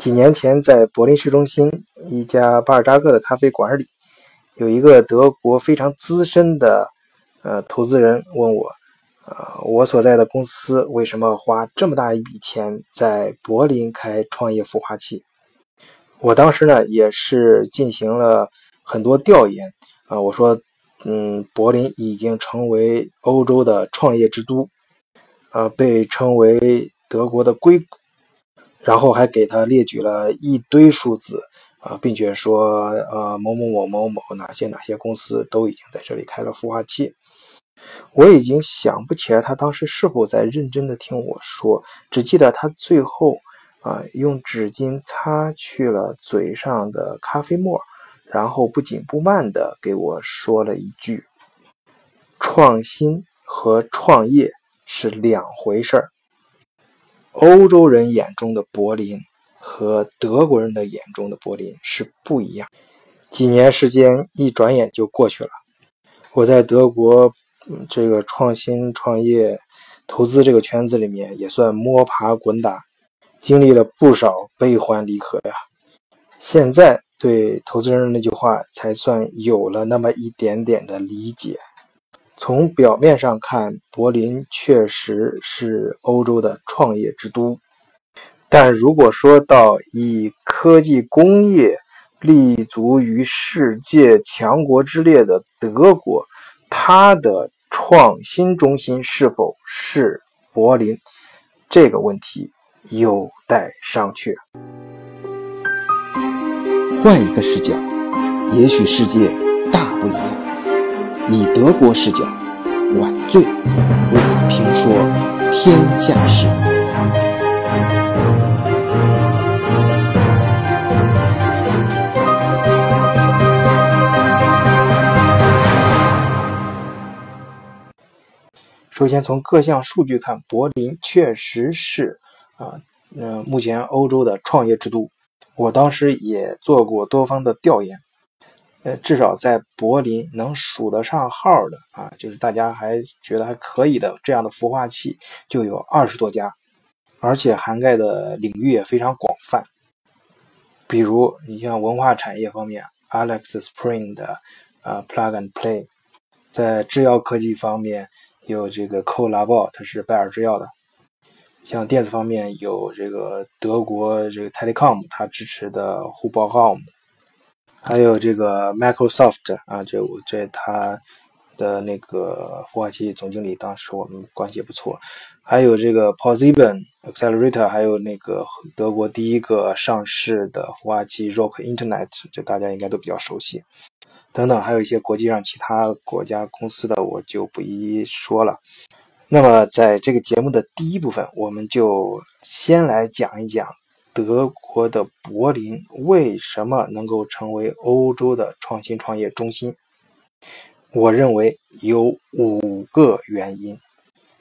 几年前，在柏林市中心一家巴尔扎克的咖啡馆里，有一个德国非常资深的呃投资人问我，呃，我所在的公司为什么花这么大一笔钱在柏林开创业孵化器？我当时呢也是进行了很多调研啊，我说，嗯，柏林已经成为欧洲的创业之都，呃，被称为德国的硅谷。然后还给他列举了一堆数字啊，并且说，呃，某某某某某哪些哪些公司都已经在这里开了孵化器。我已经想不起来他当时是否在认真的听我说，只记得他最后啊用纸巾擦去了嘴上的咖啡沫，然后不紧不慢的给我说了一句：“创新和创业是两回事儿。”欧洲人眼中的柏林和德国人的眼中的柏林是不一样。几年时间一转眼就过去了，我在德国这个创新创业、投资这个圈子里面也算摸爬滚打，经历了不少悲欢离合呀。现在对投资人的那句话才算有了那么一点点的理解。从表面上看，柏林确实是欧洲的创业之都，但如果说到以科技工业立足于世界强国之列的德国，它的创新中心是否是柏林？这个问题有待商榷。换一个视角，也许世界大不一样。以德国视角，晚醉为评说天下事。首先，从各项数据看，柏林确实是啊，嗯，目前欧洲的创业之都。我当时也做过多方的调研。呃，至少在柏林能数得上号的啊，就是大家还觉得还可以的这样的孵化器就有二十多家，而且涵盖的领域也非常广泛。比如你像文化产业方面，Alex Spring 的呃 Plug and Play，在制药科技方面有这个 c o l a b o 它是拜耳制药的。像电子方面有这个德国这个 Telecom，它支持的 Hubarm。还有这个 Microsoft 啊，这我这他的那个孵化器总经理，当时我们关系也不错。还有这个 PosIBon Accelerator，还有那个德国第一个上市的孵化器 Rock Internet，这大家应该都比较熟悉。等等，还有一些国际上其他国家公司的，我就不一一说了。那么在这个节目的第一部分，我们就先来讲一讲。德国的柏林为什么能够成为欧洲的创新创业中心？我认为有五个原因。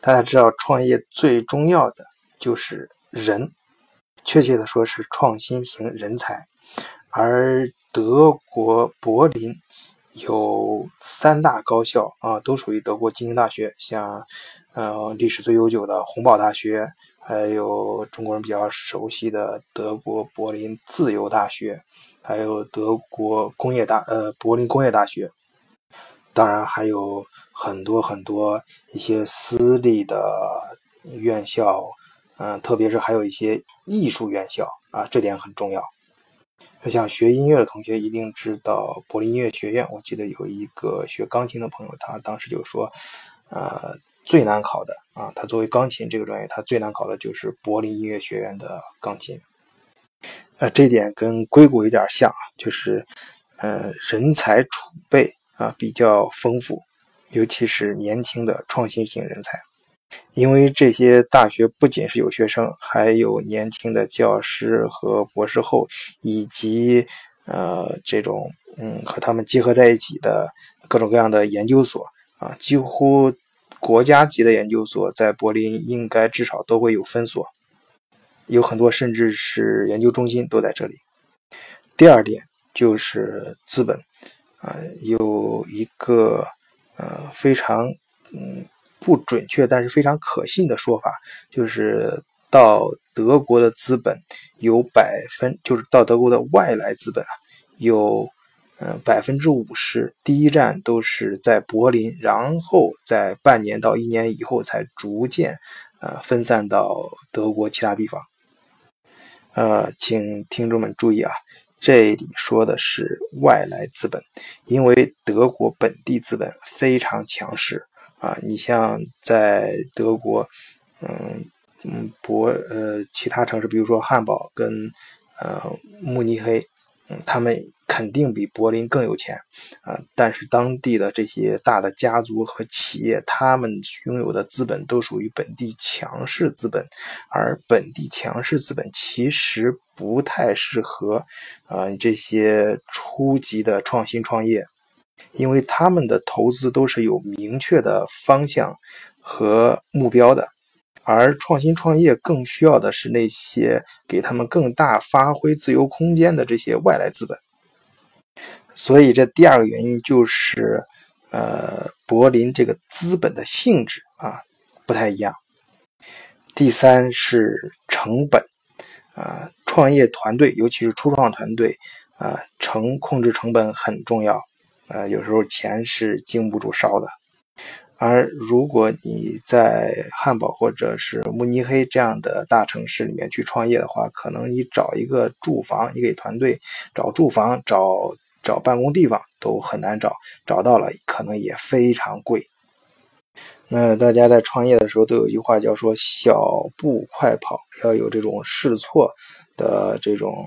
大家知道，创业最重要的就是人，确切的说是创新型人才。而德国柏林有三大高校啊，都属于德国精英大学，像呃历史最悠久的洪堡大学。还有中国人比较熟悉的德国柏林自由大学，还有德国工业大呃柏林工业大学，当然还有很多很多一些私立的院校，嗯，特别是还有一些艺术院校啊，这点很重要。像学音乐的同学一定知道柏林音乐学院，我记得有一个学钢琴的朋友，他当时就说，呃。最难考的啊，它作为钢琴这个专业，它最难考的就是柏林音乐学院的钢琴。呃，这点跟硅谷有点像，就是呃人才储备啊比较丰富，尤其是年轻的创新型人才。因为这些大学不仅是有学生，还有年轻的教师和博士后，以及呃这种嗯和他们结合在一起的各种各样的研究所啊，几乎。国家级的研究所在柏林应该至少都会有分所，有很多甚至是研究中心都在这里。第二点就是资本，啊，有一个呃非常嗯不准确但是非常可信的说法，就是到德国的资本有百分，就是到德国的外来资本啊，有嗯百分之五十，第一站都是在柏林，然后在半年到一年以后才逐渐呃分散到德国其他地方。呃，请听众们注意啊，这里说的是外来资本，因为德国本地资本非常强势啊。你像在德国，嗯嗯，博呃其他城市，比如说汉堡跟呃慕尼黑。他们肯定比柏林更有钱啊，但是当地的这些大的家族和企业，他们拥有的资本都属于本地强势资本，而本地强势资本其实不太适合啊这些初级的创新创业，因为他们的投资都是有明确的方向和目标的。而创新创业更需要的是那些给他们更大发挥自由空间的这些外来资本。所以，这第二个原因就是，呃，柏林这个资本的性质啊不太一样。第三是成本，啊，创业团队尤其是初创团队啊，成控制成本很重要，啊，有时候钱是经不住烧的。而如果你在汉堡或者是慕尼黑这样的大城市里面去创业的话，可能你找一个住房，你给团队找住房、找找办公地方都很难找，找到了可能也非常贵。那大家在创业的时候都有一句话叫说“小步快跑”，要有这种试错的这种。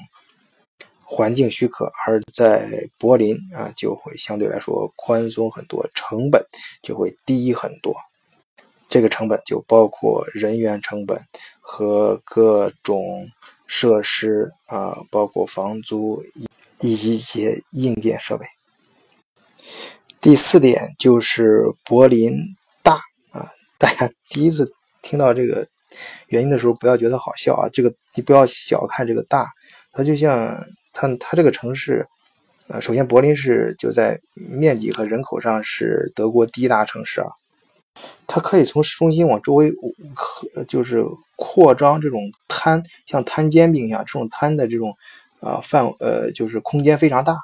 环境许可，而在柏林啊，就会相对来说宽松很多，成本就会低很多。这个成本就包括人员成本和各种设施啊，包括房租以及一些硬件设备。第四点就是柏林大啊，大家第一次听到这个原因的时候，不要觉得好笑啊，这个你不要小看这个大，它就像。它它这个城市，呃，首先柏林市就在面积和人口上是德国第一大城市啊，它可以从市中心往周围可就是扩张这种摊，像摊煎饼一样这种摊的这种啊范呃就是空间非常大，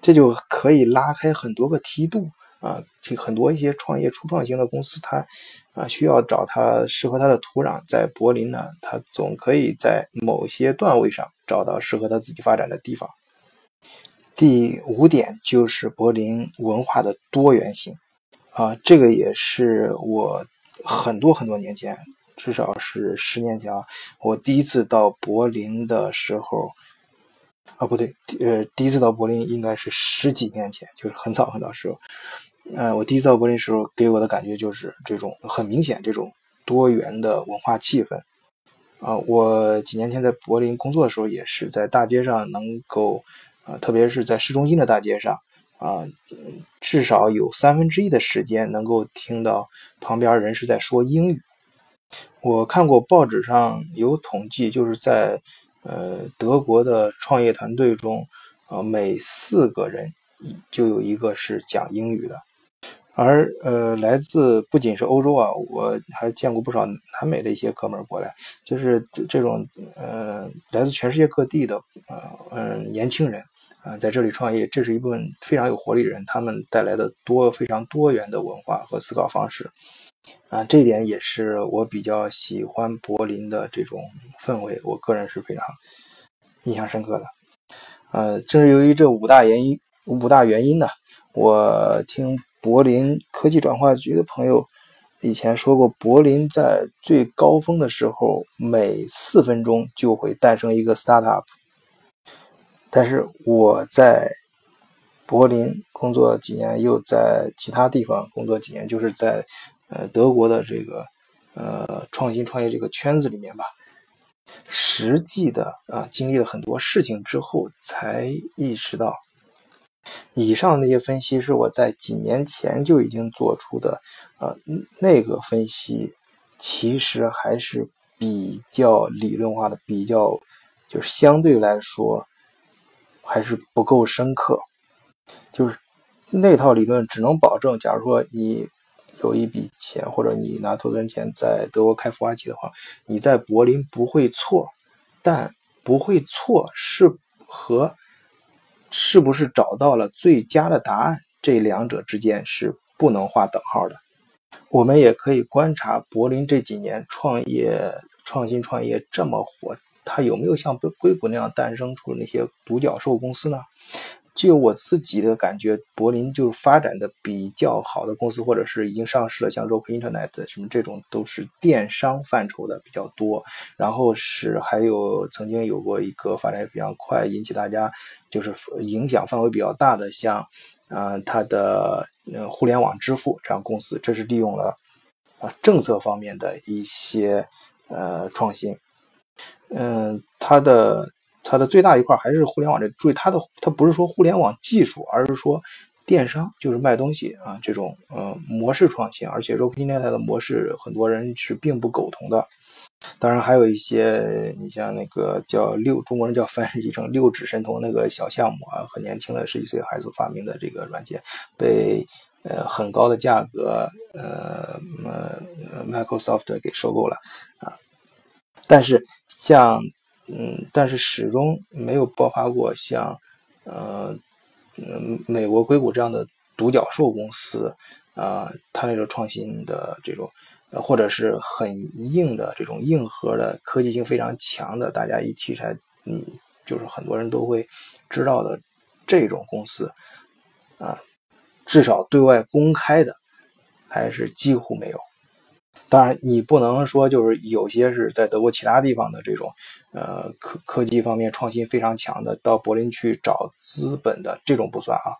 这就可以拉开很多个梯度。啊，这很多一些创业初创型的公司，它啊需要找它适合它的土壤，在柏林呢，它总可以在某些段位上找到适合它自己发展的地方。第五点就是柏林文化的多元性啊，这个也是我很多很多年前，至少是十年前啊，我第一次到柏林的时候。啊，不对，呃，第一次到柏林应该是十几年前，就是很早很早时候。呃，我第一次到柏林时候，给我的感觉就是这种很明显这种多元的文化气氛。啊，我几年前在柏林工作的时候，也是在大街上能够，啊，特别是在市中心的大街上，啊，至少有三分之一的时间能够听到旁边人是在说英语。我看过报纸上有统计，就是在。呃，德国的创业团队中，呃，每四个人就有一个是讲英语的，而呃，来自不仅是欧洲啊，我还见过不少南美的一些哥们儿过来，就是这种呃，来自全世界各地的呃嗯年轻人啊，在这里创业，这是一部分非常有活力的人，他们带来的多非常多元的文化和思考方式。啊，这一点也是我比较喜欢柏林的这种氛围，我个人是非常印象深刻的。呃，正是由于这五大原因，五大原因呢，我听柏林科技转化局的朋友以前说过，柏林在最高峰的时候，每四分钟就会诞生一个 startup。但是我在柏林工作几年，又在其他地方工作几年，就是在。呃，德国的这个呃创新创业这个圈子里面吧，实际的啊经历了很多事情之后，才意识到，以上那些分析是我在几年前就已经做出的，呃，那个分析其实还是比较理论化的，比较就是相对来说还是不够深刻，就是那套理论只能保证，假如说你。有一笔钱，或者你拿投资人钱在德国开孵化器的话，你在柏林不会错，但不会错是和是不是找到了最佳的答案，这两者之间是不能画等号的。我们也可以观察柏林这几年创业、创新创业这么火，它有没有像硅谷那样诞生出那些独角兽公司呢？就我自己的感觉，柏林就是发展的比较好的公司，或者是已经上市了，像 Rock Internet 什么这种，都是电商范畴的比较多。然后是还有曾经有过一个发展比较快，引起大家就是影响范围比较大的，像啊它的呃互联网支付这样公司，这是利用了啊政策方面的一些呃创新。嗯，它的。它的最大一块还是互联网这，注意它的它不是说互联网技术，而是说电商就是卖东西啊这种呃模式创新，而且 Rocket Internet 的模式很多人是并不苟同的。当然还有一些，你像那个叫六中国人叫翻译成六指神童那个小项目啊，很年轻的十几岁孩子发明的这个软件，被呃很高的价格呃呃 Microsoft 给收购了啊。但是像嗯，但是始终没有爆发过像，呃，嗯，美国硅谷这样的独角兽公司，啊，它那种创新的这种，呃，或者是很硬的这种硬核的科技性非常强的，大家一提出来，嗯，就是很多人都会知道的这种公司，啊，至少对外公开的还是几乎没有。当然，你不能说就是有些是在德国其他地方的这种，呃，科科技方面创新非常强的，到柏林去找资本的这种不算啊。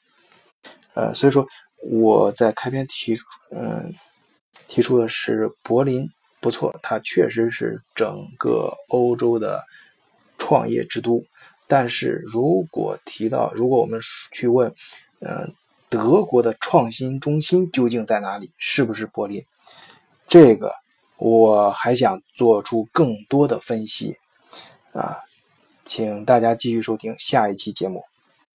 呃，所以说我在开篇提，嗯，提出的是柏林不错，它确实是整个欧洲的创业之都。但是如果提到，如果我们去问，嗯，德国的创新中心究竟在哪里？是不是柏林？这个我还想做出更多的分析，啊，请大家继续收听下一期节目。